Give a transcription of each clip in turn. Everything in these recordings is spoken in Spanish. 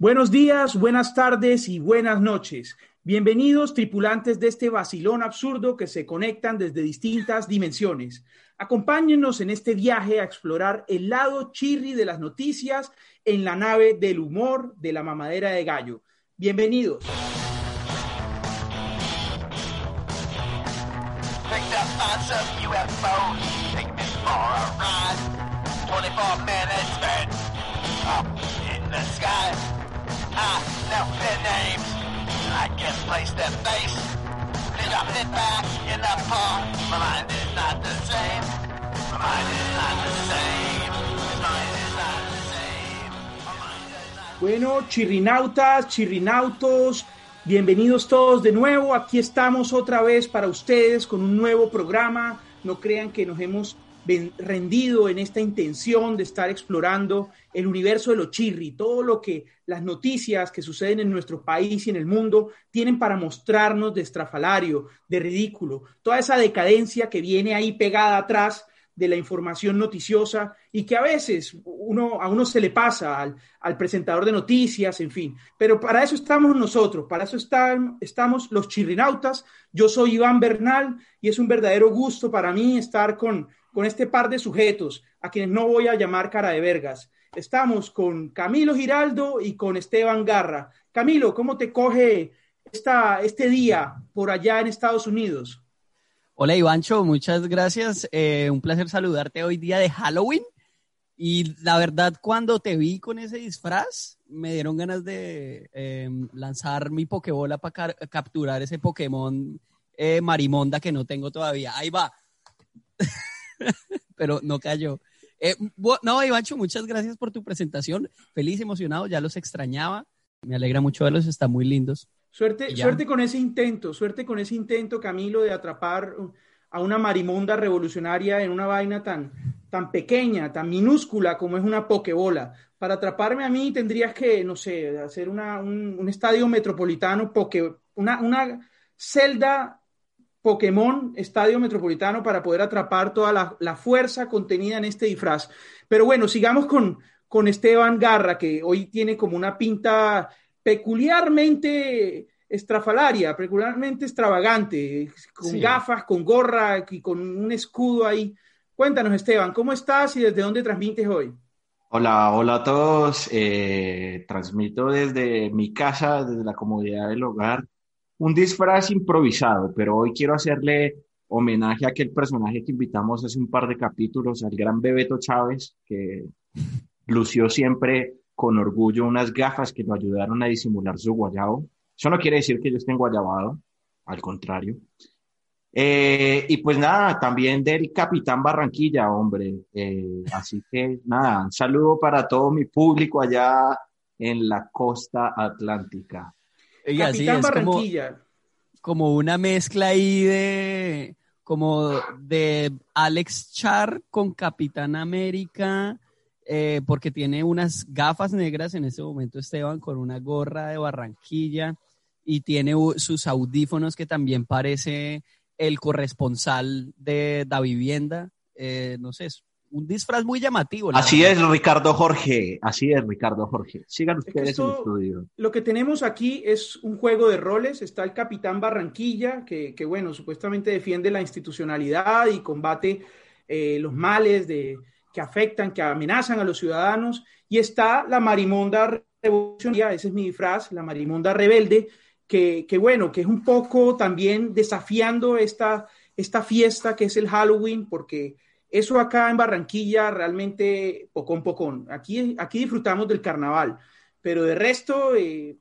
Buenos días, buenas tardes y buenas noches. Bienvenidos tripulantes de este vacilón absurdo que se conectan desde distintas dimensiones. Acompáñenos en este viaje a explorar el lado chirri de las noticias en la nave del humor de la mamadera de gallo. Bienvenidos. I know their names. I can place their face. They dropped it back in the park. My mind is not the same. My mind is not the same. My mind is not the same. Bueno, chirrinautas, chirrinautos, bienvenidos todos de nuevo. Aquí estamos otra vez para ustedes con un nuevo programa. No crean que nos hemos rendido en esta intención de estar explorando el universo de lo chirri, todo lo que las noticias que suceden en nuestro país y en el mundo tienen para mostrarnos de estrafalario, de ridículo, toda esa decadencia que viene ahí pegada atrás de la información noticiosa y que a veces uno, a uno se le pasa al, presentador de noticias, en fin. Pero para eso estamos nosotros, para eso estamos los chirrinautas. Yo soy Iván Bernal y es un verdadero gusto para mí estar con, con este par de sujetos, a quienes no voy a llamar cara de vergas. Estamos con Camilo Giraldo y con Esteban Garra. Camilo, ¿cómo te coge esta, este día por allá en Estados Unidos? Hola Ivancho, muchas gracias. Eh, un placer saludarte hoy día de Halloween. Y la verdad, cuando te vi con ese disfraz, me dieron ganas de eh, lanzar mi Pokébola para capturar ese Pokémon eh, Marimonda que no tengo todavía. Ahí va. Pero no cayó. Eh, no, Ivancho, muchas gracias por tu presentación. Feliz, emocionado, ya los extrañaba. Me alegra mucho verlos, están muy lindos. Suerte, suerte con ese intento, suerte con ese intento, Camilo, de atrapar a una marimonda revolucionaria en una vaina tan, tan pequeña, tan minúscula como es una pokebola. Para atraparme a mí tendrías que, no sé, hacer una, un, un estadio metropolitano, poke, una, una celda Pokémon Estadio Metropolitano para poder atrapar toda la, la fuerza contenida en este disfraz. Pero bueno, sigamos con, con Esteban Garra, que hoy tiene como una pinta peculiarmente estrafalaria, peculiarmente extravagante, con Sí. gafas, con gorra y con un escudo ahí. Cuéntanos, Esteban, ¿cómo estás y desde dónde transmites hoy? Hola, hola a todos. Eh, transmito desde mi casa, desde la comodidad del hogar, un disfraz improvisado, pero hoy quiero hacerle homenaje a aquel personaje que invitamos hace un par de capítulos, al gran Bebeto Chávez, que lució siempre con orgullo unas gafas que lo ayudaron a disimular su guayabo. Eso no quiere decir que yo esté guayabado, al contrario. Eh, y pues nada, también del Capitán Barranquilla, hombre. Eh, así que nada, un saludo para todo mi público allá en la costa atlántica. Sí, Capitán es como- Barranquilla. como una mezcla ahí de como de Alex Char con Capitán América, eh, porque tiene unas gafas negras en este momento Esteban con una gorra de Barranquilla y tiene sus audífonos que también parece el corresponsal de Da Vivienda. Eh, no sé, es un disfraz muy llamativo. la Así verdad. es, Ricardo Jorge. Así es, Ricardo Jorge. Sigan que ustedes en el estudio. Lo que tenemos aquí es un juego de roles. Está el capitán Barranquilla, que, que, bueno, supuestamente defiende la institucionalidad y combate eh, los males de, que afectan, que amenazan a los ciudadanos. Y está la marimonda revolucionaria, ese es mi disfraz, la marimonda rebelde, que, que bueno, que es un poco también desafiando esta, esta fiesta que es el Halloween, porque eso acá en Barranquilla realmente pocón pocón. Aquí, aquí disfrutamos del carnaval, pero de resto, eh,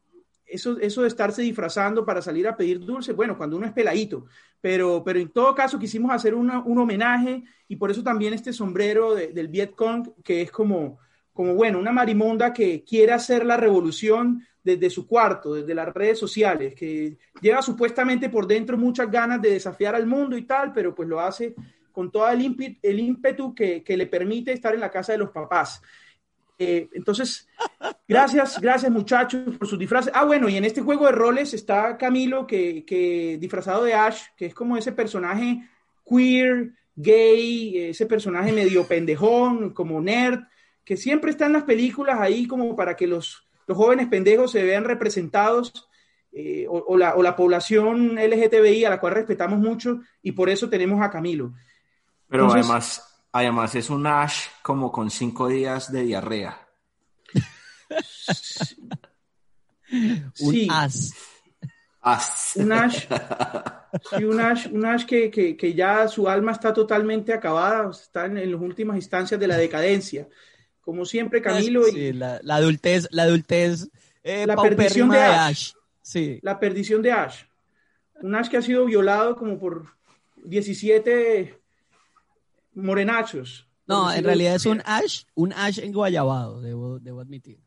eso, eso de estarse disfrazando para salir a pedir dulce, bueno, cuando uno es peladito, pero, pero en todo caso quisimos hacer una, un homenaje y por eso también este sombrero de, del Vietcong, que es como, como bueno, una marimonda que quiere hacer la revolución desde su cuarto, desde las redes sociales, que lleva supuestamente por dentro muchas ganas de desafiar al mundo y tal, pero pues lo hace con todo el, ímpetu, el ímpetu que, le permite estar en la casa de los papás. Eh, entonces, gracias, gracias muchachos por sus disfraces. Ah, bueno, y en este juego de roles está Camilo, que, que disfrazado de Ash, que es como ese personaje queer, gay, ese personaje medio pendejón, como nerd, que siempre está en las películas ahí como para que los los jóvenes pendejos se vean representados eh, o, la, o, la, población LGTBI a la cual respetamos mucho y por eso tenemos a Camilo. Pero además, además es un Ash como con cinco días de diarrea. un as. As. Un Ash. Sí, un Ash, un Ash que, que, que, ya su alma está totalmente acabada, está en, en las últimas instancias de la decadencia como siempre, Camilo. Sí, y, la, la, adultez, la adultez. Eh, la perdición de Ash. de Ash. Sí. La perdición de Ash. Un Ash que ha sido violado como por 17 morenachos. No, en realidad es un Ash, un Ash enguayabado, debo, debo admitir.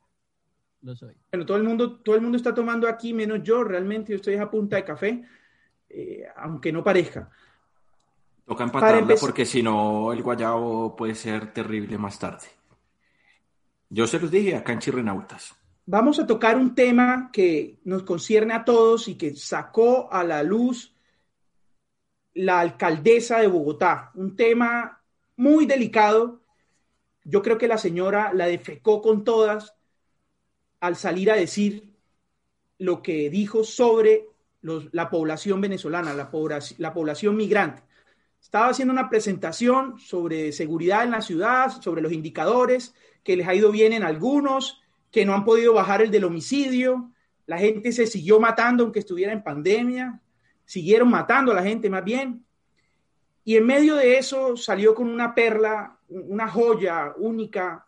Lo soy. Bueno, todo el, mundo, todo el mundo está tomando aquí, menos yo, realmente yo estoy a punta de café, eh, aunque no parezca. Toca empatarla porque si no el guayabo puede ser terrible más tarde. Yo se los dije acá en Chirrenautas. Vamos a tocar un tema que nos concierne a todos y que sacó a la luz la alcaldesa de Bogotá. Un tema muy delicado. Yo creo que la señora la defecó con todas al salir a decir lo que dijo sobre la población venezolana, la, la población migrante. Estaba haciendo una presentación sobre seguridad en la ciudad, sobre los indicadores, que les ha ido bien en algunos, que no han podido bajar el del homicidio, la gente se siguió matando aunque estuviera en pandemia, siguieron matando a la gente más bien. Y en medio de eso salió con una perla, una joya única,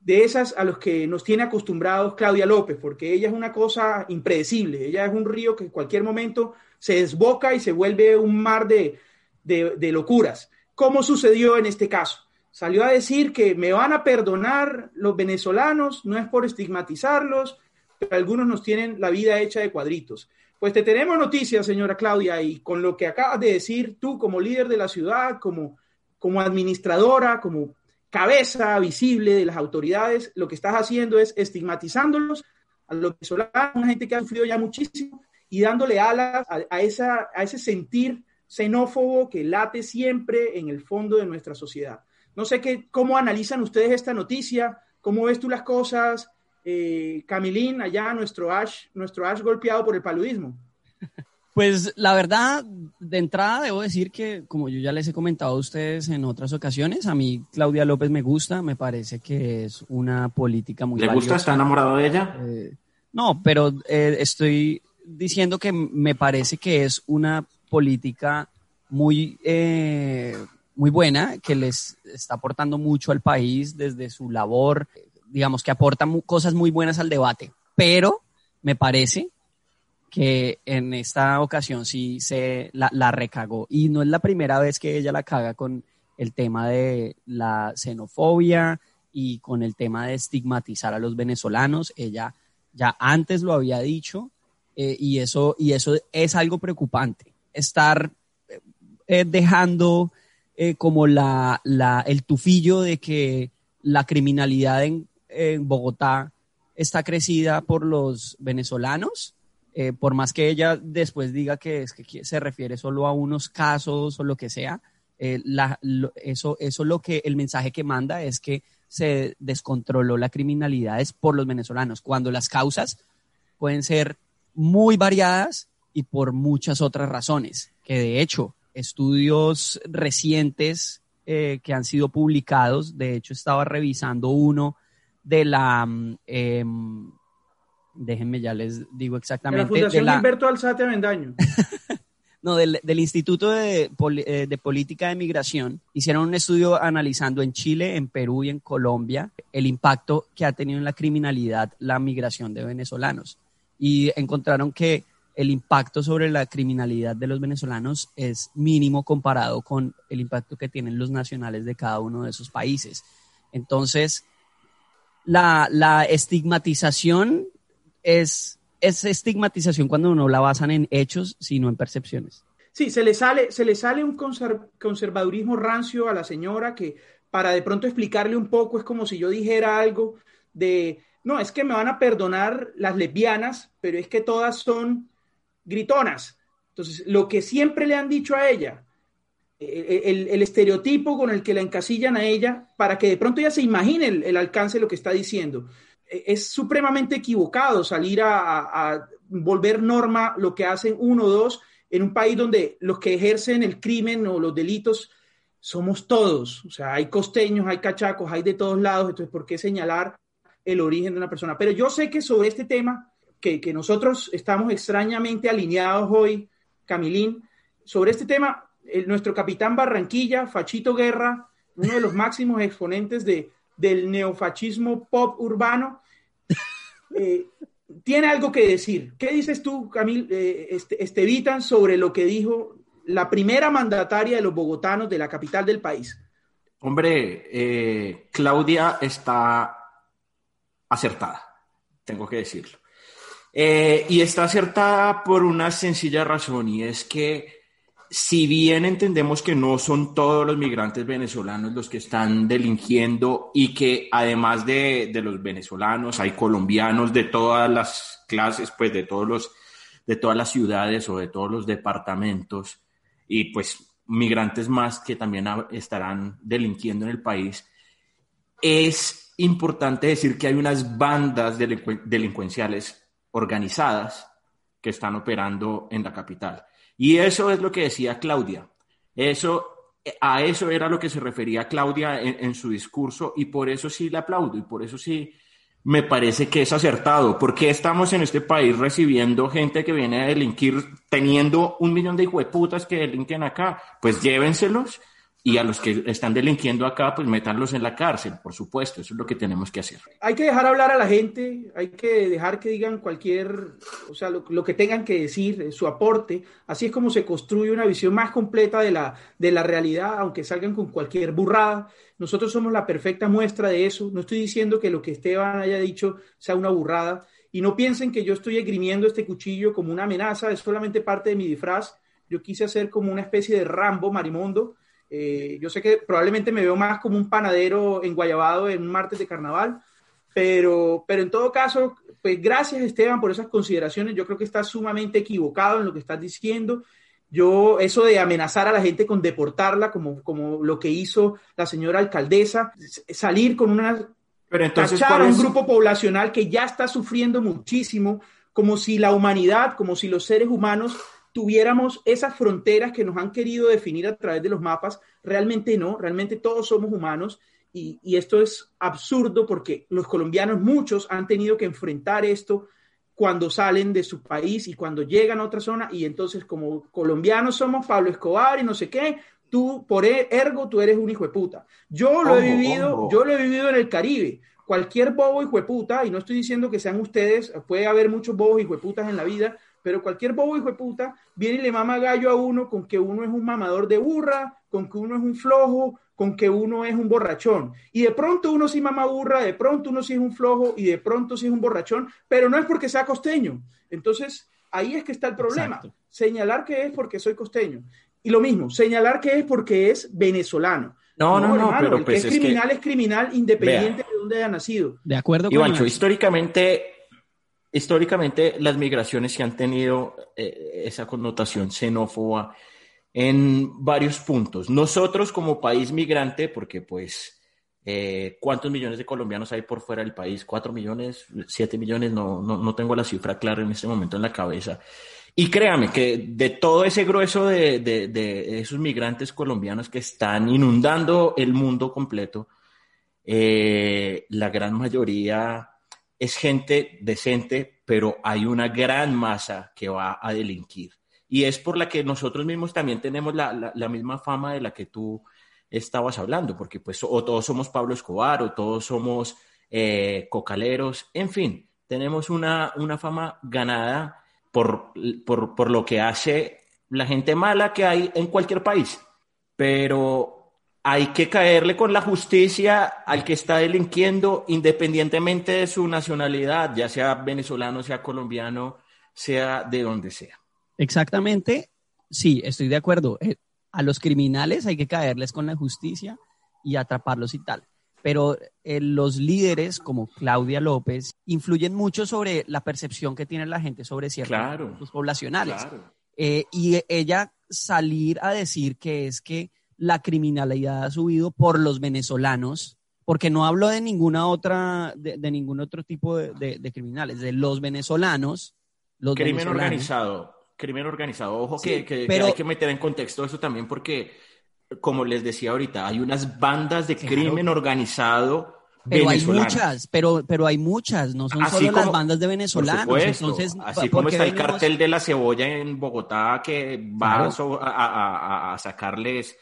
de esas a los que nos tiene acostumbrados Claudia López, porque ella es una cosa impredecible, ella es un río que en cualquier momento se desboca y se vuelve un mar de, de, de locuras, como sucedió en este caso salió a decir que me van a perdonar los venezolanos, no es por estigmatizarlos, pero algunos nos tienen la vida hecha de cuadritos. Pues te tenemos noticias, señora Claudia, y con lo que acabas de decir tú como líder de la ciudad, como, como administradora, como cabeza visible de las autoridades, lo que estás haciendo es estigmatizándolos a los venezolanos, una gente que ha sufrido ya muchísimo, y dándole alas a, a, ese sentir xenófobo que late siempre en el fondo de nuestra sociedad. No sé qué, cómo analizan ustedes esta noticia, cómo ves tú las cosas, eh, Camilín, allá nuestro Ash, nuestro Ash golpeado por el paludismo. Pues la verdad, de entrada debo decir que, como yo ya les he comentado a ustedes en otras ocasiones, a mí Claudia López me gusta, me parece que es una política muy ¿Le gusta? ¿Está enamorado de ella? Eh, no, pero eh, estoy diciendo que me parece que es una política muy eh, muy buena, que les está aportando mucho al país desde su labor, digamos que aporta cosas muy buenas al debate, pero me parece que en esta ocasión sí se la, recagó y no es la primera vez que ella la caga con el tema de la xenofobia y con el tema de estigmatizar a los venezolanos. Ella ya antes lo había dicho eh, y, eso, y eso es algo preocupante. Estar eh, dejando eh, como la, la, el tufillo de que la criminalidad en, en Bogotá está crecida por los venezolanos, eh, por más que ella después diga que, es que se refiere solo a unos casos o lo que sea, eh, la, lo, eso, eso lo que el mensaje que manda es que se descontroló la criminalidad es por los venezolanos, cuando las causas pueden ser muy variadas y por muchas otras razones, que de hecho estudios recientes eh, que han sido publicados. De hecho, estaba revisando uno de la... Eh, déjenme, ya les digo exactamente. De la Fundación de la, Alzate Avendaño. no, del, del Instituto de, eh, de, Política de Migración. Hicieron un estudio analizando en Chile, en Perú y en Colombia el impacto que ha tenido en la criminalidad la migración de venezolanos. Y encontraron que el impacto sobre la criminalidad de los venezolanos es mínimo comparado con el impacto que tienen los nacionales de cada uno de esos países. Entonces, la, la estigmatización es, es estigmatización cuando no la basan en hechos, sino en percepciones. Sí, se le sale, se le sale un conser- conservadurismo rancio a la señora que para de pronto explicarle un poco es como si yo dijera algo de, no, es que me van a perdonar las lesbianas, pero es que todas son gritonas. Entonces, lo que siempre le han dicho a ella, el, estereotipo con el que la encasillan a ella, para que de pronto ella se imagine el, alcance de lo que está diciendo. Eh, Es supremamente equivocado salir a, volver norma lo que hacen uno o dos en un país donde los que ejercen el crimen o los delitos somos todos. O sea, hay costeños, hay cachacos, hay de todos lados. Entonces, ¿por qué señalar el origen de una persona? Pero yo sé que sobre este tema, que nosotros estamos extrañamente alineados hoy, Camilín, sobre este tema, nuestro capitán Barranquilla, Fachito Guerra, uno de los máximos exponentes de, del neofascismo pop urbano, eh, tiene algo que decir. ¿Qué dices tú, Camil, eh, este, Estevitan, sobre lo que dijo la primera mandataria de los bogotanos de la capital del país? Hombre, eh, Claudia está acertada, tengo que decirlo. Y está acertada por una sencilla razón, y es que si bien entendemos que no son todos los migrantes venezolanos los que están delinquiendo y que además de, de los venezolanos hay colombianos de todas las clases, pues de todos los, de todas las ciudades o de todos los departamentos y pues migrantes más que también estarán delinquiendo en el país, es importante decir que hay unas bandas delincu- delincuenciales organizadas que están operando en la capital. Y eso es lo que decía Claudia. Eso, a eso era lo que se refería Claudia en, su discurso y por eso sí le aplaudo y por eso sí me parece que es acertado. porque estamos en este país recibiendo gente que viene a delinquir teniendo un millón de hijueputas que delinquen acá? Pues llévenselos y a los que están delinquiendo acá, pues métanlos en la cárcel, por supuesto. Eso es lo que tenemos que hacer. Hay que dejar hablar a la gente, hay que dejar que digan cualquier, o sea, lo, lo que tengan que decir, eh, su aporte. Así es como se construye una visión más completa de la, de la realidad, aunque salgan con cualquier burrada. Nosotros somos la perfecta muestra de eso. No estoy diciendo que lo que Esteban haya dicho sea una burrada. Y no piensen que yo estoy esgrimiendo este cuchillo como una amenaza, es solamente parte de mi disfraz. Yo quise hacer como una especie de Rambo Marimondo. Eh, yo sé que probablemente me veo más como un panadero en Guayabado en un martes de carnaval, pero, pero en todo caso, pues gracias Esteban por esas consideraciones. Yo creo que estás sumamente equivocado en lo que estás diciendo. Yo, eso de amenazar a la gente con deportarla, como, como lo que hizo la señora alcaldesa, salir con una Pero entonces, a ¿cuál un grupo poblacional que ya está sufriendo muchísimo, como si la humanidad, como si los seres humanos tuviéramos esas fronteras que nos han querido definir a través de los mapas. Realmente no, realmente todos somos humanos y, y esto es absurdo porque los colombianos, muchos, han tenido que enfrentar esto cuando salen de su país y cuando llegan a otra zona y entonces como colombianos somos Pablo Escobar y no sé qué, tú por e- ergo tú eres un hijo de puta. Yo lo he vivido, ojo. yo lo he vivido en el Caribe. Cualquier bobo hijo de puta, y no estoy diciendo que sean ustedes, puede haber muchos bobos hijo de putas en la vida, pero cualquier bobo hijo de puta viene y le mama gallo a uno con que uno es un mamador de burra, con que uno es un flojo, con que uno es un borrachón. Y de pronto uno sí mama burra, de pronto uno sí es un flojo y de pronto sí es un borrachón, pero no es porque sea costeño. Entonces, ahí es que está el problema. Exacto. Señalar que es porque soy costeño. Y lo mismo, señalar que es porque es venezolano. No, no, no, pero el pues que es es que- criminal es criminal independiente de dónde haya nacido. De acuerdo con Ivancho, históricamente, históricamente las migraciones sí han tenido eh, esa connotación xenófoba en varios puntos. Nosotros como país migrante, porque pues, eh, ¿cuántos millones de colombianos hay por fuera del país? ¿Cuatro millones? ¿Siete millones? No, no, no tengo la cifra clara en este momento en la cabeza. Y créame que de todo ese grueso de, de- de esos migrantes colombianos que están inundando el mundo completo, eh, la gran mayoría es gente decente, pero hay una gran masa que va a delinquir. Y es por la que nosotros mismos también tenemos la, la- misma fama de la que tú estabas hablando, porque pues o todos somos Pablo Escobar o todos somos eh, cocaleros, en fin, tenemos una, una fama ganada por, por, por lo que hace la gente mala que hay en cualquier país. Pero hay que caerle con la justicia al que está delinquiendo independientemente de su nacionalidad, ya sea venezolano, sea colombiano, sea de donde sea. Exactamente, sí, estoy de acuerdo. Eh, a los criminales hay que caerles con la justicia y atraparlos y tal. Pero eh, los líderes como Claudia López influyen mucho sobre la percepción que tiene la gente sobre ciertos Claro, poblacionales. claro. Eh, y ella salir a decir que es que la criminalidad ha subido por los venezolanos, porque no hablo de ninguna otra, de, de ningún otro tipo de, de- de criminales, de los venezolanos. Los Crimen venezolanos. organizado, crimen organizado. Ojo Sí, que, que- que pero- hay que meter en contexto eso también porque, como les decía ahorita, hay unas bandas de Claro. crimen organizado Pero hay muchas, pero, pero hay muchas, no son Así solo las bandas de venezolanos. supuesto, Entonces, así ¿por como está el cartel de la cebolla en Bogotá que va Claro. a- a- a sacarles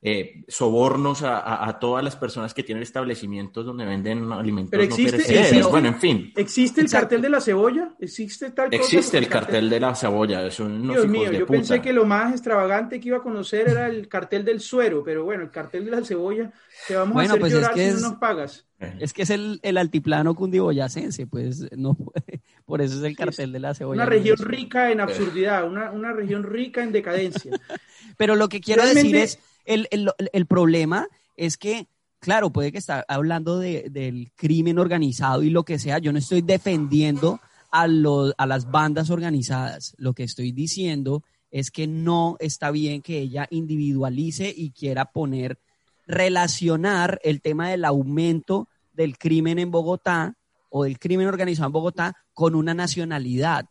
eh, sobornos a, a- a todas las personas que tienen establecimientos donde venden alimentos Pero no existe- perecederos. existe- bueno, en fin, ¿Existe el Exacto. cartel de la cebolla? ¿Existe tal cosa? existe el cartel de la cebolla, Dios mío, de yo puta. pensé que lo más extravagante que iba a conocer era el cartel del suero, pero bueno, el cartel de la cebolla, te vamos Bueno, a hacer pues es llorar que si es- no nos pagas. Es que es el, el altiplano cundiboyacense, pues no puede- por eso es el cartel de la cebolla. Una región rica en absurdidad, una, una región rica en decadencia. Pero lo que quiero Realmente- decir es, el, el- el problema es que, claro, puede que está hablando de- del crimen organizado y lo que sea, yo no estoy defendiendo a, los, a las bandas organizadas, lo que estoy diciendo es que no está bien que ella individualice y quiera poner, relacionar el tema del aumento del crimen en Bogotá o del crimen organizado en Bogotá con una nacionalidad.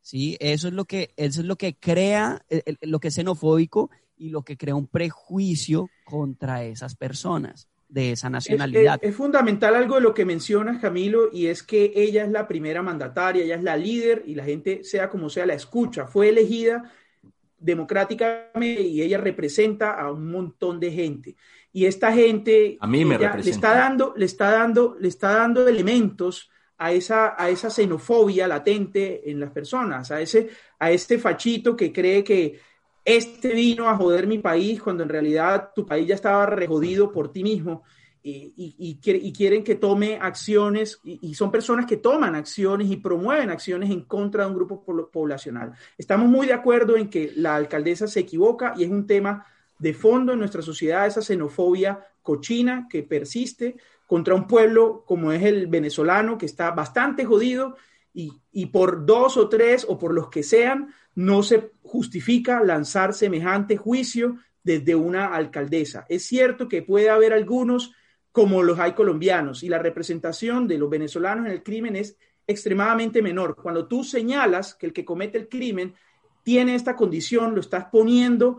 ¿sí? Eso es lo que, eso es lo que crea, eh, eh, lo que es xenofóbico y lo que crea un prejuicio contra esas personas de esa Es, nacionalidad. es- es fundamental algo de lo que mencionas, Camilo, y es que ella es la primera mandataria, ella es la líder y la gente, sea como sea, la escucha. Fue elegida democráticamente y ella representa a un montón de gente. Y esta gente A mí me le representa. está dando, le está dando, le está dando elementos a esa, a esa xenofobia latente en las personas, a ese, a este fachito que cree que este vino a joder mi país cuando en realidad tu país ya estaba rejodido por ti mismo y, y- y quiere- y quieren que tome acciones y, son personas que toman acciones y promueven acciones en contra de un grupo poblacional. Estamos muy de acuerdo en que la alcaldesa se equivoca y es un tema de fondo en nuestra sociedad, esa xenofobia cochina que persiste contra un pueblo como es el venezolano, que está bastante jodido y, por dos o tres o por los que sean, no se justifica lanzar semejante juicio desde una alcaldesa. Es cierto que puede haber algunos como los hay colombianos y la representación de los venezolanos en el crimen es extremadamente menor. Cuando tú señalas que el que comete el crimen tiene esta condición, lo estás poniendo,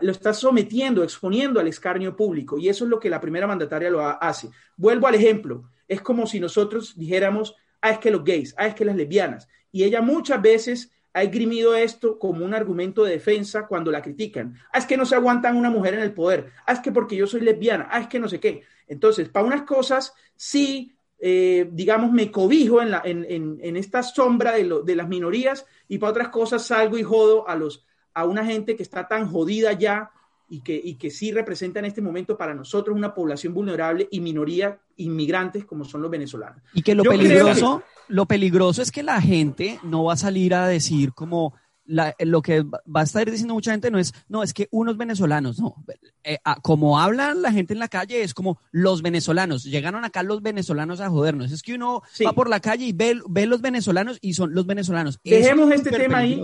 lo estás sometiendo, exponiendo al escarnio público y eso es lo que la primera mandataria lo ha- hace. Vuelvo al ejemplo, es como si nosotros dijéramos, ah, es que los gays, ah, es que las lesbianas y ella muchas veces ha esgrimido esto como un argumento de defensa cuando la critican. Ah, es que no se aguantan una mujer en el poder. Ah, es que porque yo soy lesbiana. Ah, es que no sé qué. Entonces, para unas cosas, sí, eh, digamos, me cobijo en, la, en, esta sombra de, lo, de, las minorías y para otras cosas salgo y jodo a, los, a una gente que está tan jodida ya y que, y que sí representa en este momento para nosotros una población vulnerable y minoría inmigrantes como son los venezolanos. Y que lo Yo peligroso, lo peligroso es que la gente no va a salir a decir como la- lo que va a estar diciendo mucha gente no es, no, es que unos venezolanos, no. Eh, ah, como hablan la gente en la calle es como los venezolanos, llegaron acá los venezolanos a jodernos. Es que uno Sí. va por la calle y ve, ve los venezolanos y son los venezolanos. Eso Dejemos es este tema ahí.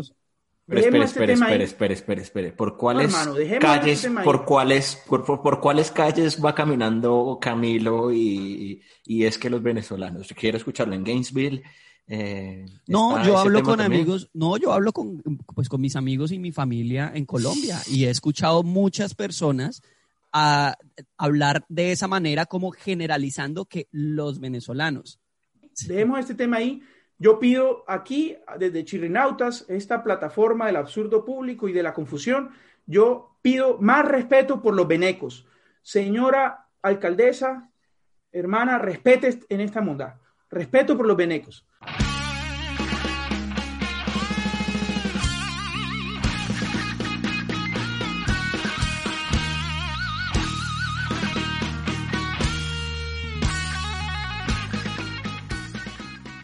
Pero espere, este espere, espere, espere, espere, espere. ¿Por cuáles hermano, calles, este ahí. por cuáles, por, por- por cuáles calles va caminando Camilo y, y es que los venezolanos? Quiero escucharlo en Gainesville. eh, No, yo hablo con también. amigos, no, yo hablo con, pues, con mis amigos y mi familia en Colombia y he escuchado muchas personas a, hablar de esa manera como generalizando que los venezolanos. Dejemos este tema ahí. Yo pido aquí, desde Chirrinautas, esta plataforma del absurdo público y de la confusión, yo pido más respeto por los venecos. Señora alcaldesa, hermana, respete en esta bondad. Respeto por los venecos.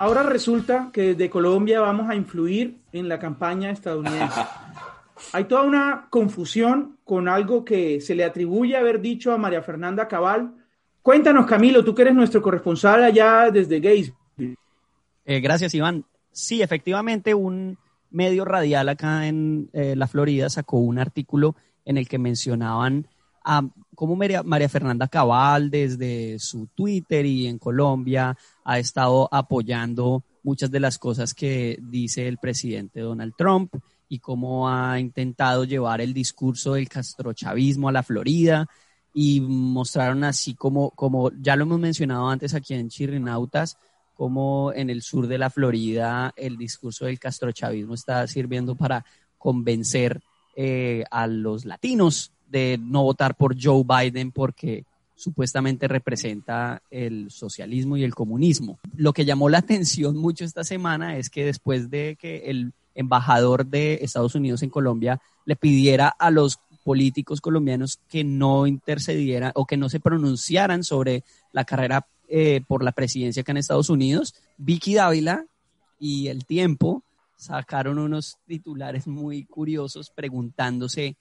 Ahora resulta que desde Colombia vamos a influir en la campaña estadounidense. Hay toda una confusión con algo que se le atribuye haber dicho a María Fernanda Cabal. Cuéntanos, Camilo, tú que eres nuestro corresponsal allá desde Gainesville. Eh, gracias, Iván. Sí, efectivamente, un medio radial acá en eh, la Florida sacó un artículo en el que mencionaban a María, María Fernanda Cabal desde su Twitter y en Colombia ha estado apoyando muchas de las cosas que dice el presidente Donald Trump y cómo ha intentado llevar el discurso del castrochavismo a la Florida y mostraron así como, como ya lo hemos mencionado antes aquí en Chirrinautas, como en el sur de la Florida el discurso del castrochavismo está sirviendo para convencer eh, a los latinos de no votar por Joe Biden porque supuestamente representa el socialismo y el comunismo. Lo que llamó la atención mucho esta semana es que después de que el embajador de Estados Unidos en Colombia le pidiera a los políticos colombianos que no intercedieran o que no se pronunciaran sobre la carrera eh, por la presidencia acá en Estados Unidos, Vicky Dávila y El Tiempo sacaron unos titulares muy curiosos preguntándose,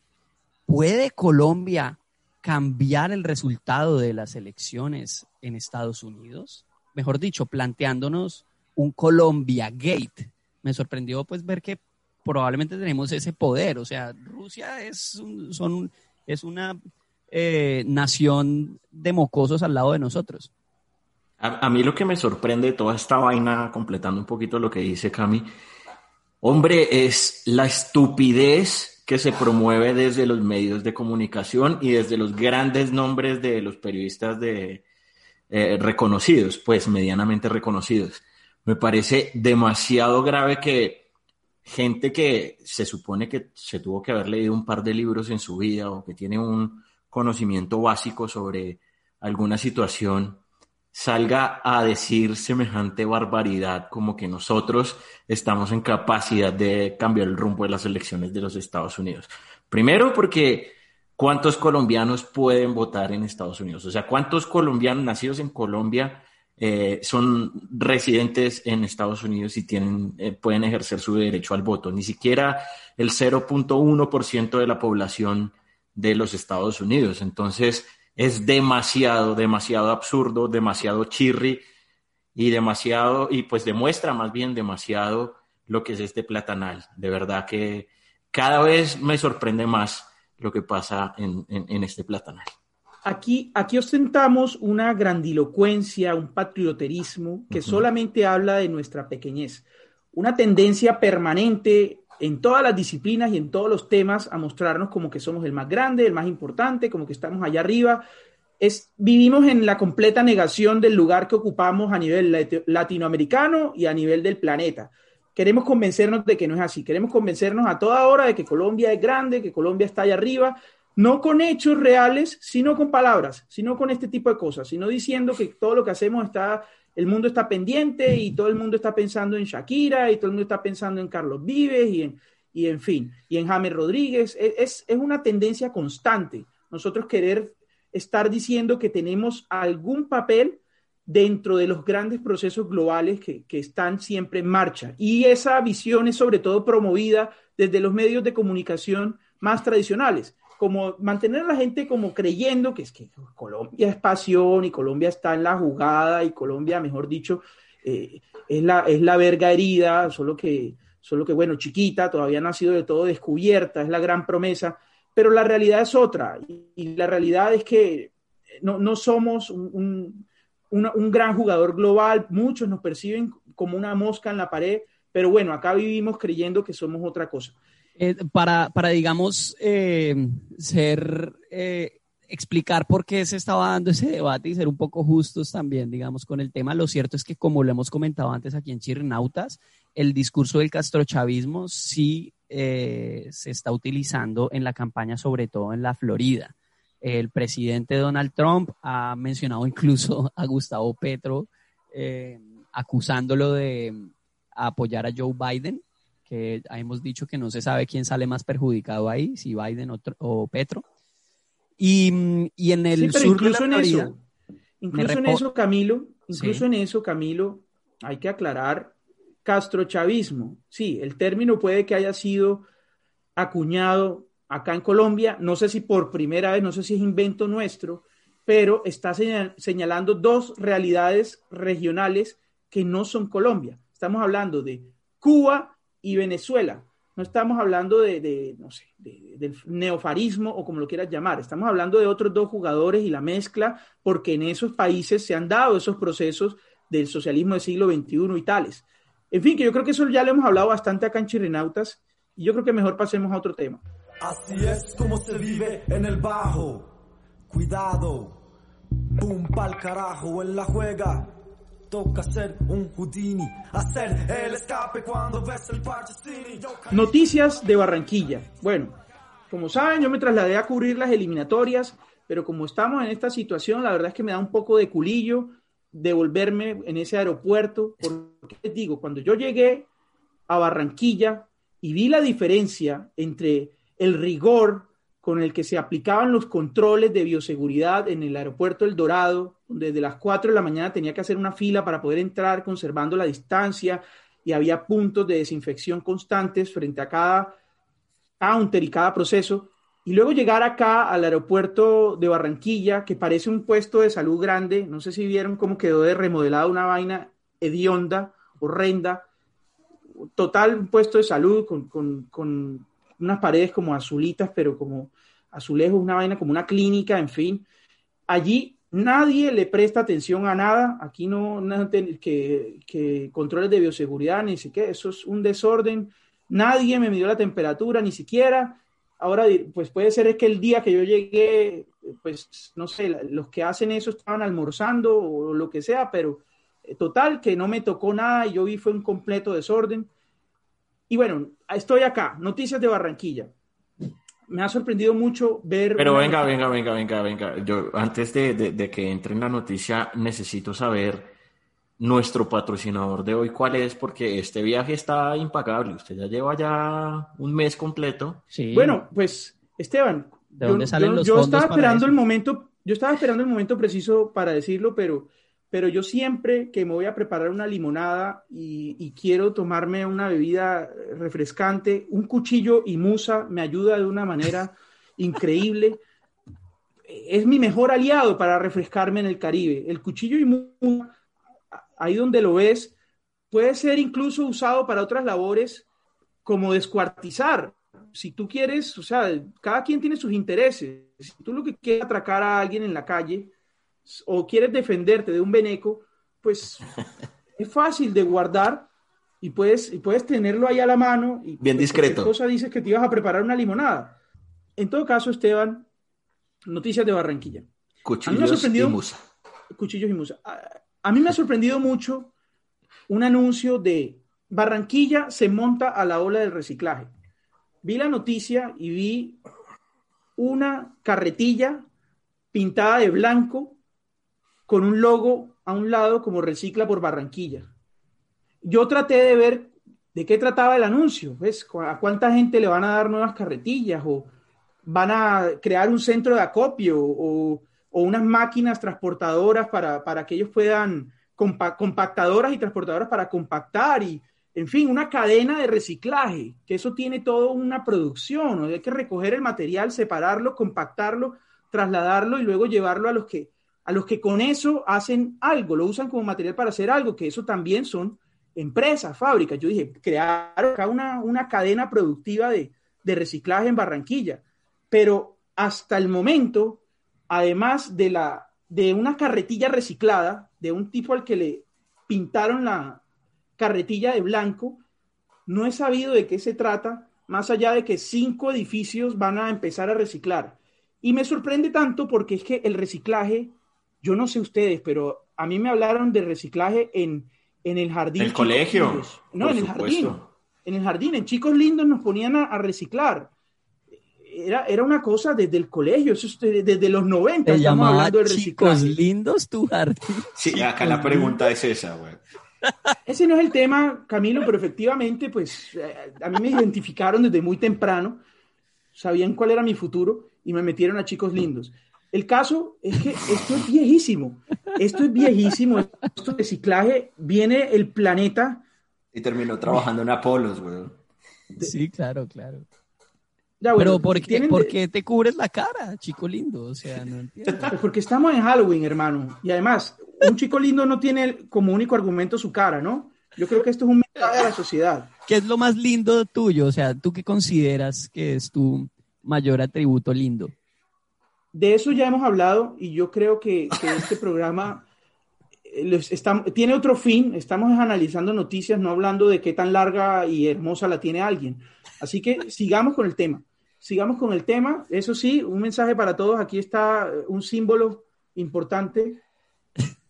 ¿puede Colombia cambiar el resultado de las elecciones en Estados Unidos? Mejor dicho, planteándonos un Colombia Gate. Me sorprendió pues ver que probablemente tenemos ese poder. O sea, Rusia es, son, es una eh, nación de mocosos al lado de nosotros. A, a, mí lo que me sorprende de toda esta vaina, completando un poquito lo que dice Cami, hombre, es la estupidez que se promueve desde los medios de comunicación y desde los grandes nombres de los periodistas de, eh, reconocidos, pues medianamente reconocidos. Me parece demasiado grave que gente que se supone que se tuvo que haber leído un par de libros en su vida o que tiene un conocimiento básico sobre alguna situación salga a decir semejante barbaridad como que nosotros estamos en capacidad de cambiar el rumbo de las elecciones de los Estados Unidos. Primero porque ¿cuántos colombianos pueden votar en Estados Unidos? O sea, ¿cuántos colombianos nacidos en Colombia eh, son residentes en Estados Unidos y tienen, eh, pueden ejercer su derecho al voto? Ni siquiera el 0.1% de la población de los Estados Unidos. Entonces, es demasiado, demasiado absurdo, demasiado chirri y demasiado, y pues demuestra más bien demasiado lo que es este platanal. De verdad que cada vez me sorprende más lo que pasa en, en, en este platanal. Aquí, aquí ostentamos una grandilocuencia, un patrioterismo que uh -huh. solamente habla de nuestra pequeñez, una tendencia permanente en todas las disciplinas y en todos los temas a mostrarnos como que somos el más grande, el más importante, como que estamos allá arriba. Es, vivimos en la completa negación del lugar que ocupamos a nivel latinoamericano y a nivel del planeta. Queremos convencernos de que no es así. Queremos convencernos a toda hora de que Colombia es grande, que Colombia está allá arriba, no con hechos reales, sino con palabras, sino con este tipo de cosas, sino diciendo que todo lo que hacemos está el mundo está pendiente y todo el mundo está pensando en Shakira y todo el mundo está pensando en Carlos Vives y en, y en fin, y en James Rodríguez. Es, es una tendencia constante nosotros querer estar diciendo que tenemos algún papel dentro de los grandes procesos globales que, que están siempre en marcha. Y esa visión es sobre todo promovida desde los medios de comunicación más tradicionales como mantener a la gente como creyendo que es que Colombia es pasión y Colombia está en la jugada y Colombia, mejor dicho, eh, es, la, es la verga herida, solo que, solo que, bueno, chiquita, todavía no ha sido de todo descubierta, es la gran promesa, pero la realidad es otra y, la realidad es que no, no somos un, un gran jugador global, muchos nos perciben como una mosca en la pared, pero bueno, acá vivimos creyendo que somos otra cosa. Eh, para, para, digamos, eh, ser, eh, explicar por qué se estaba dando ese debate y ser un poco justos también, digamos, con el tema. Lo cierto es que, como lo hemos comentado antes aquí en Chirnautas, el discurso del castrochavismo sí se está utilizando en la campaña, sobre todo en la Florida. El presidente Donald Trump ha mencionado incluso a Gustavo Petro, acusándolo de apoyar a Joe Biden que hemos dicho que no se sabe quién sale más perjudicado ahí, si Biden o, o Petro. Y, y, en el sí, sur incluso de la Florida, en eso, incluso en eso, Camilo, incluso sí. en eso, Camilo, hay que aclarar castrochavismo. Sí, el término puede que haya sido acuñado acá en Colombia, no sé si por primera vez, no sé si es invento nuestro, pero está señalando dos realidades regionales que no son Colombia. Estamos hablando de Cuba y Venezuela. No estamos hablando de, no sé, del neofarismo o como lo quieras llamar. Estamos hablando de otros dos jugadores y la mezcla, porque en esos países se han dado esos procesos del socialismo del siglo XXI y tales. En fin, que yo creo que eso ya lo hemos hablado bastante acá en Chirinautas y yo creo que mejor pasemos a otro tema. Así es como se vive en el bajo. Cuidado. Pum pa'l carajo en la juega. Toca ser un Houdini, hacer el escape cuando ves el Noticias de Barranquilla. Bueno, como saben, yo me trasladé a cubrir las eliminatorias, pero como estamos en esta situación, la verdad es que me da un poco de culillo devolverme en ese aeropuerto, porque les digo, cuando yo llegué a Barranquilla y vi la diferencia entre el rigor con el que se aplicaban los controles de bioseguridad en el aeropuerto El Dorado, donde desde las 4 de la mañana tenía que hacer una fila para poder entrar conservando la distancia y había puntos de desinfección constantes frente a cada counter y cada proceso. Y luego llegar acá al aeropuerto de Barranquilla, que parece un puesto de salud grande, no sé si vieron cómo quedó de remodelada una vaina hedionda, horrenda, total un puesto de salud con, con unas paredes como azulitas, pero como azulejos, una vaina como una clínica, en fin. Allí nadie le presta atención a nada, aquí no, no que, que, controles de bioseguridad, ni siquiera, eso es un desorden, nadie me midió la temperatura, ni siquiera. Ahora, pues puede ser es que el día que yo llegué, pues no sé, los que hacen eso estaban almorzando o lo que sea, pero eh, total, que no me tocó nada y yo vi fue un completo desorden. Y bueno, estoy acá, noticias de Barranquilla. Me ha sorprendido mucho ver... Pero venga, venga, venga, venga, venga. Yo antes de, que entre en la noticia, necesito saber nuestro patrocinador de hoy cuál es, porque este viaje está impagable. Usted ya lleva ya un mes completo. Sí. Bueno, pues, Esteban, ¿De dónde salen los yo estaba esperando el momento, yo estaba esperando el momento preciso para decirlo, pero pero yo siempre que me voy a preparar una limonada y, quiero tomarme una bebida refrescante, un cuchillo y musa me ayuda de una manera increíble. Es mi mejor aliado para refrescarme en el Caribe. El cuchillo y musa, ahí donde lo ves, puede ser incluso usado para otras labores como descuartizar. Si tú quieres, o sea, cada quien tiene sus intereses. Si tú lo que quieres atracar a alguien en la calle, o quieres defenderte de un veneco, pues es fácil de guardar y puedes, y puedes tenerlo ahí a la mano. Y Bien pues, discreto. cosa dices que te ibas a preparar una limonada. En todo caso, Esteban, noticias de Barranquilla. Cuchillos y musa. Cuchillos y musa. a mí me ha sorprendido mucho un anuncio de Barranquilla se monta a la ola del reciclaje. Vi la noticia y vi una carretilla pintada de blanco con un logo a un lado como Recicla por Barranquilla. Yo traté de ver de qué trataba el anuncio, ¿ves? ¿A cuánta gente le van a dar nuevas carretillas o van a crear un centro de acopio o, unas máquinas transportadoras para, para que ellos puedan, compactadoras y transportadoras para compactar y, en fin, una cadena de reciclaje, que eso tiene toda una producción, hay que recoger el material, separarlo, compactarlo, trasladarlo y luego llevarlo a los que a los que con eso hacen algo, lo usan como material para hacer algo, que eso también son empresas, fábricas. Yo dije, crear acá una, una cadena productiva de, de, reciclaje en Barranquilla. Pero hasta el momento, además de, la, de una carretilla reciclada, de un tipo al que le pintaron la carretilla de blanco, no he sabido de qué se trata, más allá de que cinco edificios van a empezar a reciclar. Y me sorprende tanto porque es que el reciclaje yo no sé ustedes, pero a mí me hablaron de reciclaje en, en el jardín. El colegio. No, en el jardín. En el jardín, en chicos lindos nos ponían a, reciclar. Era, era, una cosa desde el colegio, eso desde los 90 estamos hablando de reciclaje. chicos lindos tu jardín. Sí, acá la pregunta es esa, güey. Ese no es el tema, Camilo, pero efectivamente, pues eh, a mí me identificaron desde muy temprano, sabían cuál era mi futuro y me metieron a chicos lindos. El caso es que esto es viejísimo. esto es viejísimo, esto de reciclaje, viene el planeta. Y terminó trabajando en Apolos, güey. Sí, claro, claro. Ya, bueno, Pero ¿por qué, tienen- por qué te cubres la cara, chico lindo? O sea, no entiendo. Pues porque estamos en Halloween, hermano. Y además, un chico lindo no tiene como único argumento su cara, ¿no? Yo creo que esto es un mensaje a la sociedad. ¿Qué es lo más lindo tuyo? O sea, ¿tú qué consideras que es tu mayor atributo lindo? De eso ya hemos hablado y yo creo que, este programa eh, tiene otro fin. Estamos analizando noticias, no hablando de qué tan larga y hermosa la tiene alguien. Así que sigamos con el tema. Sigamos con el tema. Eso sí, un mensaje para todos. Aquí está eh, un símbolo importante.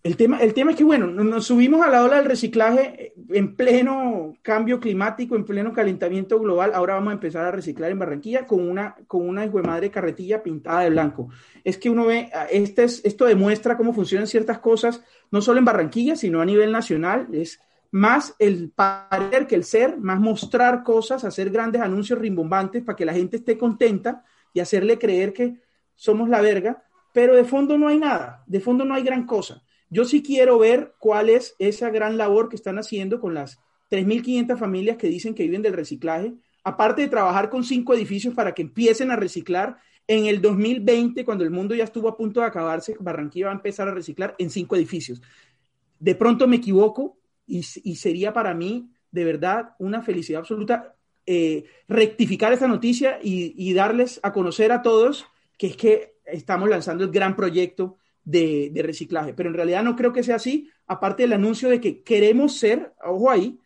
El tema, el tema es que, bueno, nos subimos a la ola del reciclaje en pleno cambio climático, en pleno calentamiento global. Ahora vamos a empezar a reciclar en Barranquilla con una, con una hijo de madre carretilla pintada de blanco. Es que uno ve, ah, este es, esto demuestra cómo funcionan ciertas cosas, no solo en Barranquilla, sino a nivel nacional. Es más el parecer que el ser, más mostrar cosas, hacer grandes anuncios rimbombantes para que la gente esté contenta y hacerle creer que somos la verga, pero de fondo no hay nada, de fondo no hay gran cosa. Yo sí quiero ver cuál es esa gran labor que están haciendo con las 3.500 familias que dicen que viven del reciclaje, aparte de trabajar con cinco edificios para que empiecen a reciclar. En el 2020, cuando el mundo ya estuvo a punto de acabarse, Barranquilla va a empezar a reciclar en cinco edificios. De pronto me equivoco y, sería para mí de verdad una felicidad absoluta eh, rectificar esta noticia y, y darles a conocer a todos que es que estamos lanzando el gran proyecto de, reciclaje. Pero en realidad no creo que sea así, aparte del anuncio de que queremos ser, ojo ahí,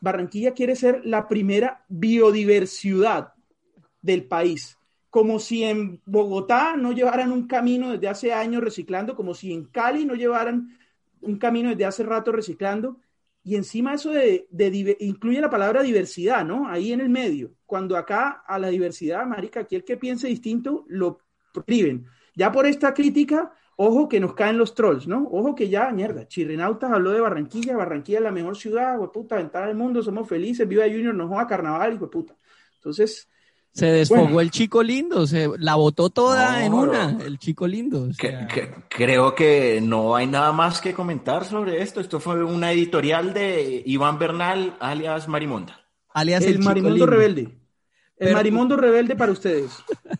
Barranquilla quiere ser la primera biodiversidad del país. Como si en Bogotá no llevaran un camino desde hace años reciclando, como si en Cali no llevaran un camino desde hace rato reciclando. Y encima eso de, incluye la palabra diversidad, ¿no? Ahí en el medio. Cuando acá a la diversidad, marica, aquí el que piense distinto lo prohíben. Ya por esta crítica, ojo que nos caen los trolls, ¿no? Ojo que ya, mierda, Chirrinautas habló de Barranquilla, Barranquilla es la mejor ciudad, güey, puta, ventana del mundo, somos felices, viva Junior, nos joda carnaval, güey, puta. Entonces... Se desfogó bueno. el chico lindo, se la botó toda no, en una, el chico lindo. O sea... que, que, creo que no hay nada más que comentar sobre esto. Esto fue una editorial de Iván Bernal, alias Marimonda. Alias el, el Marimundo lindo. Rebelde. El Pero... Marimundo Rebelde para ustedes.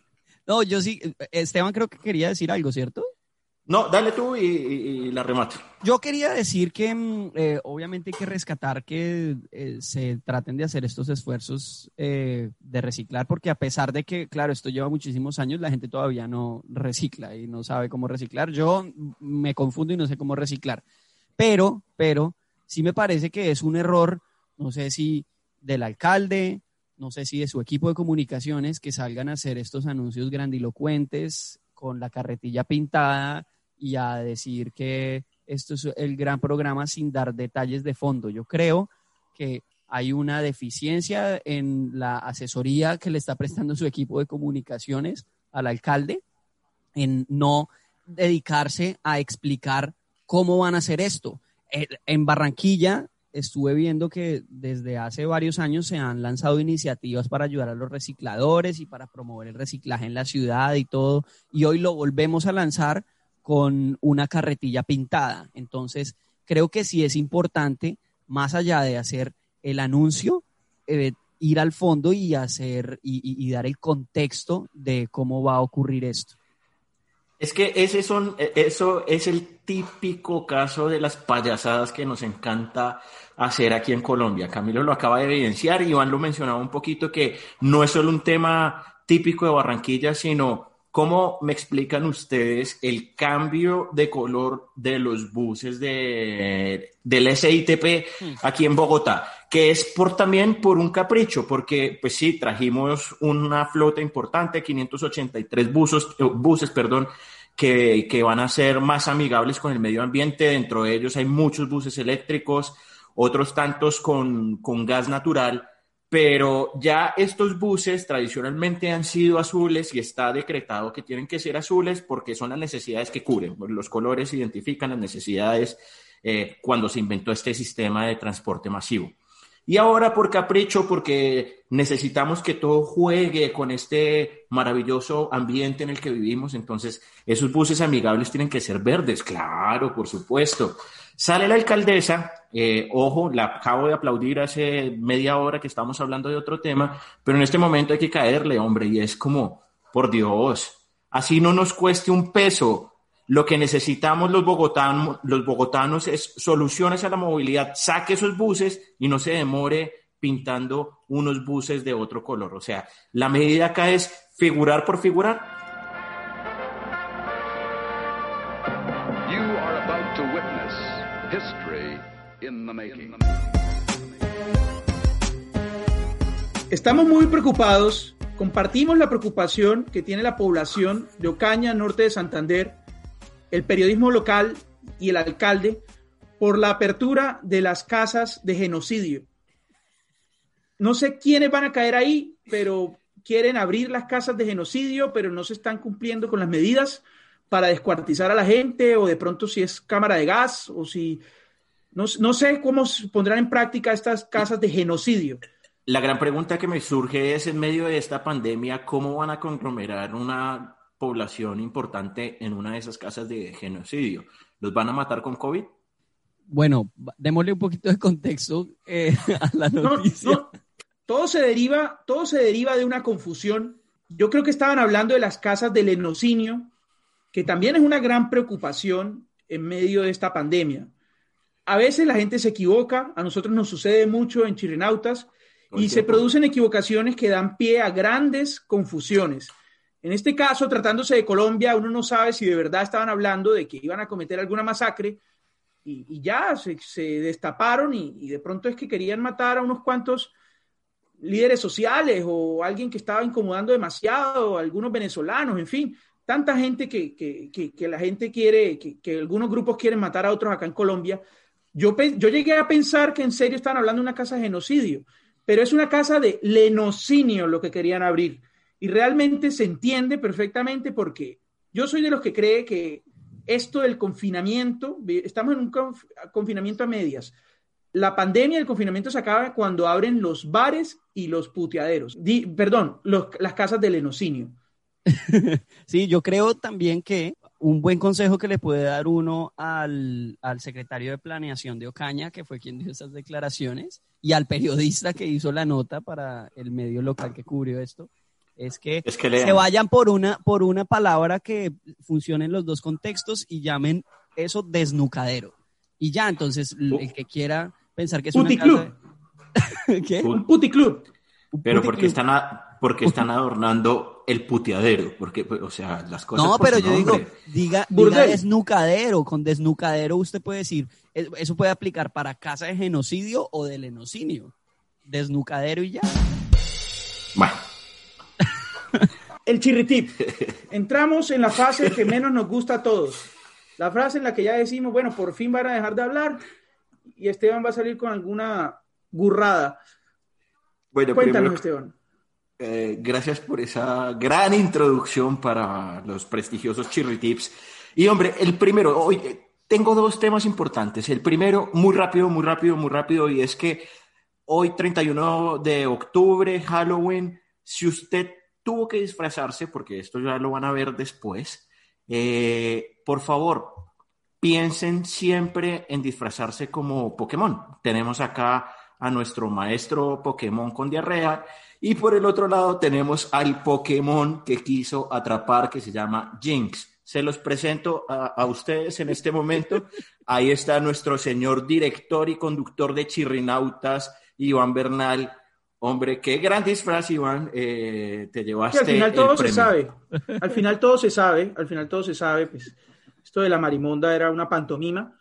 no, yo sí, Esteban creo que quería decir algo, ¿cierto? No, dale tú y, la remato. Yo quería decir que eh, obviamente hay que rescatar que eh, se traten de hacer estos esfuerzos eh, de reciclar, porque a pesar de que, claro, esto lleva muchísimos años, la gente todavía no recicla y no sabe cómo reciclar. Yo me confundo y no sé cómo reciclar. Pero, pero, sí me parece que es un error, no sé si del alcalde, no sé si de su equipo de comunicaciones, que salgan a hacer estos anuncios grandilocuentes con la carretilla pintada y a decir que esto es el gran programa sin dar detalles de fondo. Yo creo que hay una deficiencia en la asesoría que le está prestando su equipo de comunicaciones al alcalde en no dedicarse a explicar cómo van a hacer esto. En Barranquilla estuve viendo que desde hace varios años se han lanzado iniciativas para ayudar a los recicladores y para promover el reciclaje en la ciudad y todo, y hoy lo volvemos a lanzar con una carretilla pintada. Entonces, creo que sí es importante, más allá de hacer el anuncio, eh, ir al fondo y hacer y, y, dar el contexto de cómo va a ocurrir esto. Es que ese son, eso es el típico caso de las payasadas que nos encanta hacer aquí en Colombia. Camilo lo acaba de evidenciar, Iván lo mencionaba un poquito, que no es solo un tema típico de Barranquilla, sino ¿Cómo me explican ustedes el cambio de color de los buses de, del SITP aquí en Bogotá? Que es por, también por un capricho, porque pues sí, trajimos una flota importante, 583 buses, buses, perdón, que, que van a ser más amigables con el medio ambiente. Dentro de ellos hay muchos buses eléctricos, otros tantos con, con gas natural pero ya estos buses tradicionalmente han sido azules y está decretado que tienen que ser azules porque son las necesidades que cubren. Los colores identifican las necesidades eh, cuando se inventó este sistema de transporte masivo. Y ahora por capricho, porque necesitamos que todo juegue con este maravilloso ambiente en el que vivimos, entonces esos buses amigables tienen que ser verdes, claro, por supuesto. Sale la alcaldesa, eh, ojo, la acabo de aplaudir hace media hora que estamos hablando de otro tema, pero en este momento hay que caerle, hombre, y es como, por Dios, así no nos cueste un peso. Lo que necesitamos los bogotanos, los bogotanos es soluciones a la movilidad. Saque esos buses y no se demore pintando unos buses de otro color. O sea, la medida acá es figurar por figurar. You are about to witness history in the making. Estamos muy preocupados, compartimos la preocupación que tiene la población de Ocaña, norte de Santander, el periodismo local y el alcalde por la apertura de las casas de genocidio. No sé quiénes van a caer ahí, pero quieren abrir las casas de genocidio, pero no se están cumpliendo con las medidas para descuartizar a la gente o de pronto si es cámara de gas o si... No, no sé cómo se pondrán en práctica estas casas de genocidio. La gran pregunta que me surge es, en medio de esta pandemia, ¿cómo van a conglomerar una población importante en una de esas casas de genocidio? ¿Los van a matar con COVID? Bueno, démosle un poquito de contexto eh, a la No, noticia. no, todo se deriva, todo se deriva de una confusión. Yo creo que estaban hablando de las casas del enocinio, que también es una gran preocupación en medio de esta pandemia. A veces la gente se equivoca, a nosotros nos sucede mucho en el y se producen equivocaciones que dan pie a grandes confusiones. En este caso, tratándose de Colombia, uno no sabe si de verdad estaban hablando de que iban a cometer alguna masacre y, ya se, destaparon y, de pronto es que querían matar a unos cuantos líderes sociales o alguien que estaba incomodando demasiado, algunos venezolanos, en fin, tanta gente que, que, que, la gente quiere, que, algunos grupos quieren matar a otros acá en Colombia. Yo, yo llegué a pensar que en serio estaban hablando de una casa de genocidio, pero es una casa de lenocinio lo que querían abrir. Y realmente se entiende perfectamente porque yo soy de los que cree que esto del confinamiento, estamos en un conf- confinamiento a medias. La pandemia del confinamiento se acaba cuando abren los bares y los puteaderos. Di- perdón, las casas de lenocinio. Sí, yo creo también que un buen consejo que le puede dar uno al, al secretario de Planeación de Ocaña, que fue quien dio esas declaraciones, y al periodista que hizo la nota para el medio local que cubrió esto, es que, Es que se vayan por una, por una palabra que funcione en los dos contextos y llamen eso desnucadero. Y ya, entonces, el que quiera pensar que es una Puticlub. casa de- ¿Qué? Un puticlub. Pero porque están, a- porque están adornando el puteadero, porque, o sea, las cosas No, por pero su yo digo, diga, diga desnucadero. Con desnucadero usted puede decir, eso puede aplicar para casa de genocidio o de lenocinio. Desnucadero y ya. Bueno, El chirritip. Entramos en la fase que menos nos gusta a todos. La frase en la que ya decimos, bueno, por fin van a dejar de hablar y Esteban va a salir con alguna burrada. bueno Cuéntanos, primero, Esteban. eh, gracias por esa gran introducción para los prestigiosos Chirri Tips. Y hombre, el primero, hoy eh, tengo dos temas importantes. El primero, muy rápido, muy rápido, muy rápido, y es que hoy, 31 de octubre, Halloween, si usted tuvo que disfrazarse, porque esto ya lo van a ver después, eh, por favor, piensen siempre en disfrazarse como Pokémon. Tenemos acá a nuestro maestro Pokémon con diarrea y por el otro lado tenemos al Pokémon que quiso atrapar que se llama Jinx. Se los presento a, a ustedes en este momento. Ahí está nuestro señor director y conductor de Chirrinautas, Iván Bernal. Hombre, qué gran disfraz, Iván. Eh, te llevaste al final el todo se premio. sabe. Al final todo se sabe. Al final todo se sabe. Pues esto de la marimonda era una pantomima.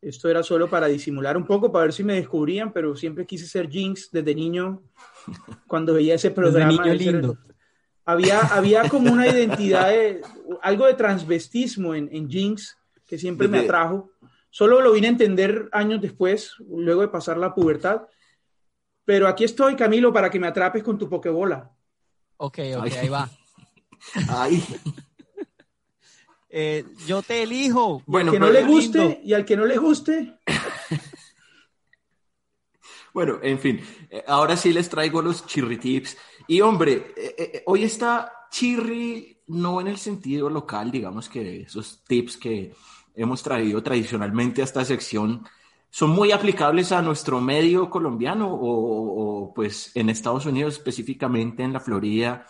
Esto era solo para disimular un poco, para ver si me descubrían, pero siempre quise ser Jinx desde niño. Cuando veía ese programa. niño ese era- lindo. había, había como una identidad de algo de transvestismo en, en Jinx que siempre me Desde- atrajo. Solo lo vine a entender años después, luego de pasar la pubertad. Pero aquí estoy, Camilo, para que me atrapes con tu pokebola. Ok, ok, Ay. ahí va. Ay, Eh, yo te elijo. bueno, Al que no le lindo. guste y al que no le guste, Bueno, en fin, eh, ahora sí les traigo los chirri tips. Y hombre, eh, eh, hoy está chirri no en el sentido local, digamos que esos tips que hemos traído tradicionalmente a esta sección son muy aplicables a nuestro medio colombiano o, pues en Estados Unidos específicamente en la Florida,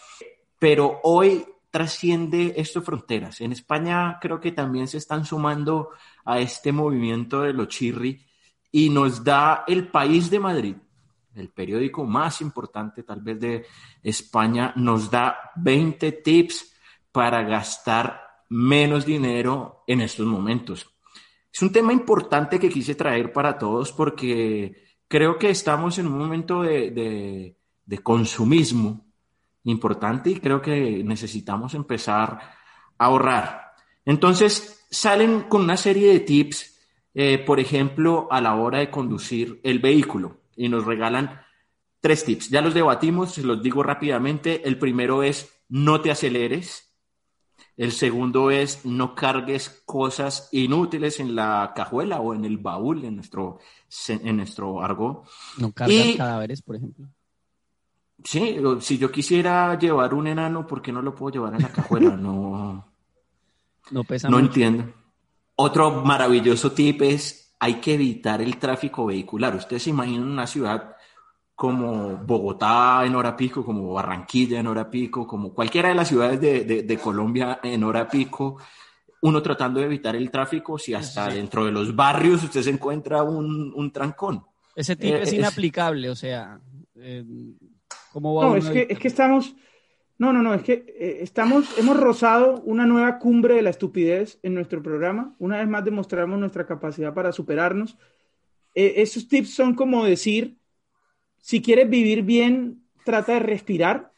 pero hoy trasciende esto fronteras. En España creo que también se están sumando a este movimiento de los chirri y nos da el País de Madrid, el periódico más importante tal vez de España, nos da 20 tips para gastar menos dinero en estos momentos. Es un tema importante que quise traer para todos porque creo que estamos en un momento de, de, consumismo importante y creo que necesitamos empezar a ahorrar. Entonces, salen con una serie de tips eh, por ejemplo, a la hora de conducir el vehículo. Y nos regalan tres tips. Ya los debatimos, se los digo rápidamente. El primero es no te aceleres. El segundo es no cargues cosas inútiles en la cajuela o en el baúl, en nuestro, en nuestro argot. No cargas cadáveres, por ejemplo. Sí, si yo quisiera llevar un enano, ¿por qué no lo puedo llevar en la cajuela? No, no pesa No mucho. entiendo. Otro maravilloso tip es hay que evitar el tráfico vehicular. Ustedes se imaginan una ciudad como Bogotá en hora pico, como Barranquilla en hora pico, como cualquiera de las ciudades de, de, de Colombia en hora pico, uno tratando de evitar el tráfico, si hasta sí. dentro de los barrios usted se encuentra un, un trancón. Ese tip eh, es inaplicable, o sea, eh, ¿cómo va No, es que, es que estamos, no, no, no, es que eh, estamos, hemos rozado una nueva cumbre de la estupidez en nuestro programa. Una vez más demostramos nuestra capacidad para superarnos. Eh, esos tips son como decir, si quieres vivir bien, trata de respirar.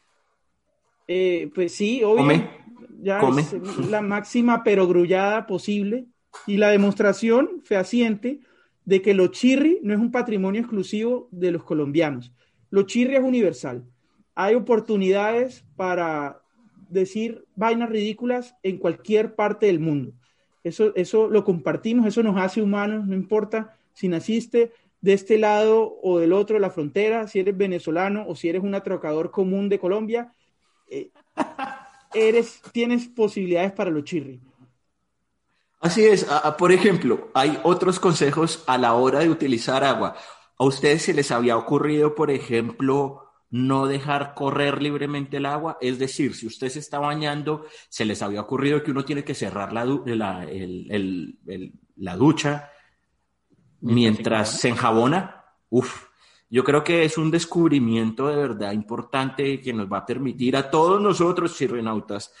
Eh, pues sí, obvio, Come, ya come. es la máxima perogrullada posible y la demostración fehaciente de que lo chirri no es un patrimonio exclusivo de los colombianos. Lo chirri es universal hay oportunidades para decir vainas ridículas en cualquier parte del mundo. Eso, eso lo compartimos, eso nos hace humanos, no importa si naciste de este lado o del otro de la frontera, si eres venezolano o si eres un atracador común de Colombia, eh, eres, tienes posibilidades para lo chirri. Así es. Por ejemplo, hay otros consejos a la hora de utilizar agua. ¿A ustedes se les había ocurrido, por ejemplo, no dejar correr libremente el agua? Es decir, si usted se está bañando, se les había ocurrido que uno tiene que cerrar la, la- la ducha mientras se enjabona. Uf, yo creo que es un descubrimiento de verdad importante que nos va a permitir a todos nosotros, chirrenautas,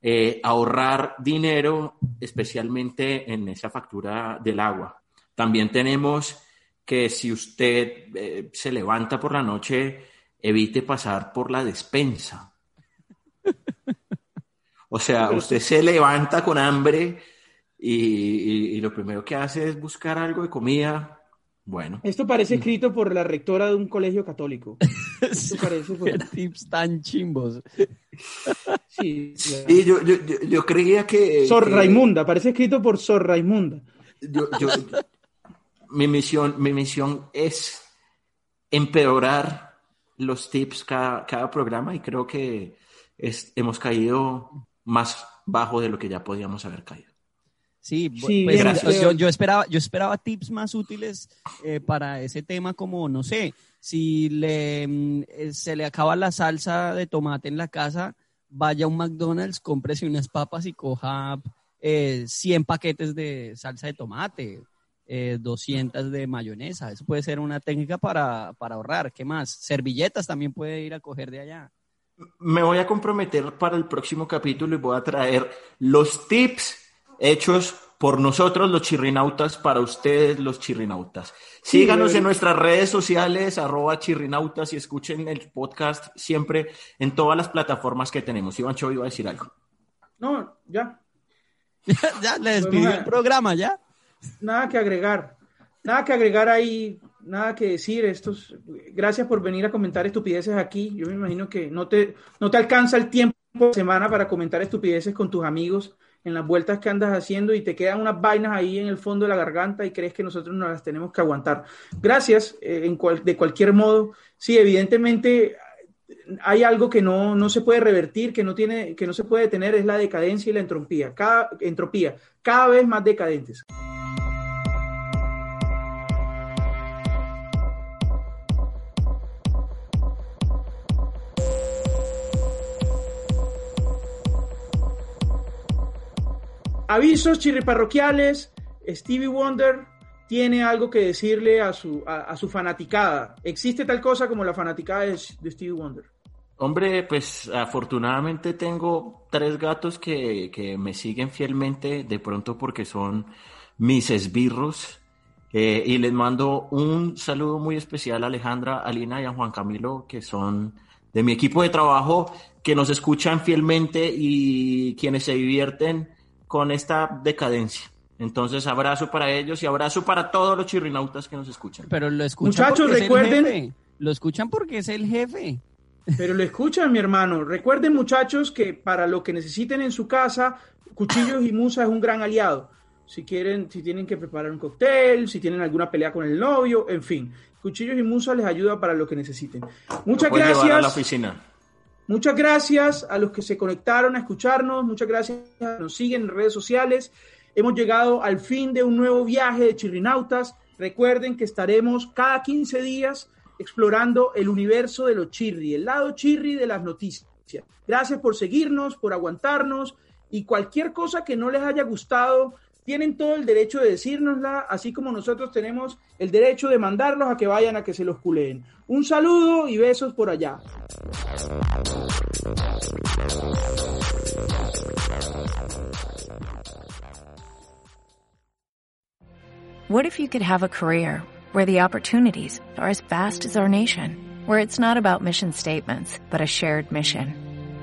eh, ahorrar dinero, especialmente en esa factura del agua. También tenemos que si usted eh, se levanta por la noche, evite pasar por la despensa. O sea, usted se levanta con hambre y, y- y lo primero que hace es buscar algo de comida. Bueno, Esto parece escrito por la rectora de un colegio católico. Esto parece por- tips tan chimbos. sí, yo, yo, yo, yo creía que... Sor que- Raimunda, parece escrito por Sor Raimunda. yo- yo- mi misión, mi misión es empeorar los tips cada, cada programa y creo que es- hemos caído más bajo de lo que ya podíamos haber caído. Sí, Sí, pues, gracias. yo, yo esperaba, yo esperaba tips más útiles eh, para ese tema, como no sé, si le mm, eh, se le acaba la salsa de tomate en la casa, vaya a un McDonald's, cómprese unas papas y coja eh, 100 paquetes de salsa de tomate, eh, 200 de mayonesa. Eso puede ser una técnica para, para ahorrar. ¿Qué más? Servilletas también puede ir a coger de allá. Me voy a comprometer para el próximo capítulo y voy a traer los tips hechos por nosotros los chirrinautas para ustedes los chirrinautas. Sí, Síganos en nuestras redes sociales, arroba chirrinautas y escuchen el podcast siempre en todas las plataformas que tenemos. Iván Cho iba a decir algo. No, ya, ya le despidió el programa, ya. nada que agregar. Nada que agregar ahí, nada que decir. Estos, gracias por venir a comentar estupideces aquí. Yo me imagino que no te, no te alcanza el tiempo de semana para comentar estupideces con tus amigos en las vueltas que andas haciendo y te quedan unas vainas ahí en el fondo de la garganta y crees que nosotros no las tenemos que aguantar. Gracias, eh, de cualquier modo. Sí, evidentemente hay algo que no, no se puede revertir, que no, tiene, que no se puede detener, es la decadencia y la entropía. Cada, entropía, cada vez más decadentes. Avisos chirriparroquiales. Stevie Wonder tiene algo que decirle a su, a, a su fanaticada. ¿Existe tal cosa como la fanaticada de, de Stevie Wonder? Hombre, pues afortunadamente tengo tres gatos que, que me siguen fielmente, de pronto porque son mis esbirros. Eh, y les mando un saludo muy especial a Alejandra, Alina y a Juan Camilo, que son de mi equipo de trabajo, que nos escuchan fielmente y quienes se divierten con esta decadencia. Entonces, abrazo para ellos y abrazo para todos los chirrinautas que nos escuchan. Pero lo escuchan Muchachos, porque recuerden- es el jefe. Lo escuchan porque es el jefe. Pero lo escuchan, mi hermano. Recuerden, muchachos, que para lo que necesiten en su casa, Cuchillos y Musa es un gran aliado. Si quieren, si tienen que preparar un cóctel, si tienen alguna pelea con el novio, en fin. Cuchillos y Musa les ayuda para lo que necesiten. Muchas Lo llevar a la gracias. oficina. Muchas gracias a los que se conectaron a escucharnos. Muchas gracias a los que nos siguen en redes sociales. Hemos llegado al fin de un nuevo viaje de Chirrinautas. Recuerden que estaremos cada 15 días explorando el universo de los chirri, el lado chirri de las noticias. Gracias por seguirnos, por aguantarnos y cualquier cosa que no les haya gustado, tienen todo el derecho de decírnosla, así como nosotros tenemos el derecho de mandarlos a que vayan a que se los culeen. Un saludo y besos por allá. What if you could have a career where the opportunities are as vast as our nation, where it's not about mission statements, but a shared mission?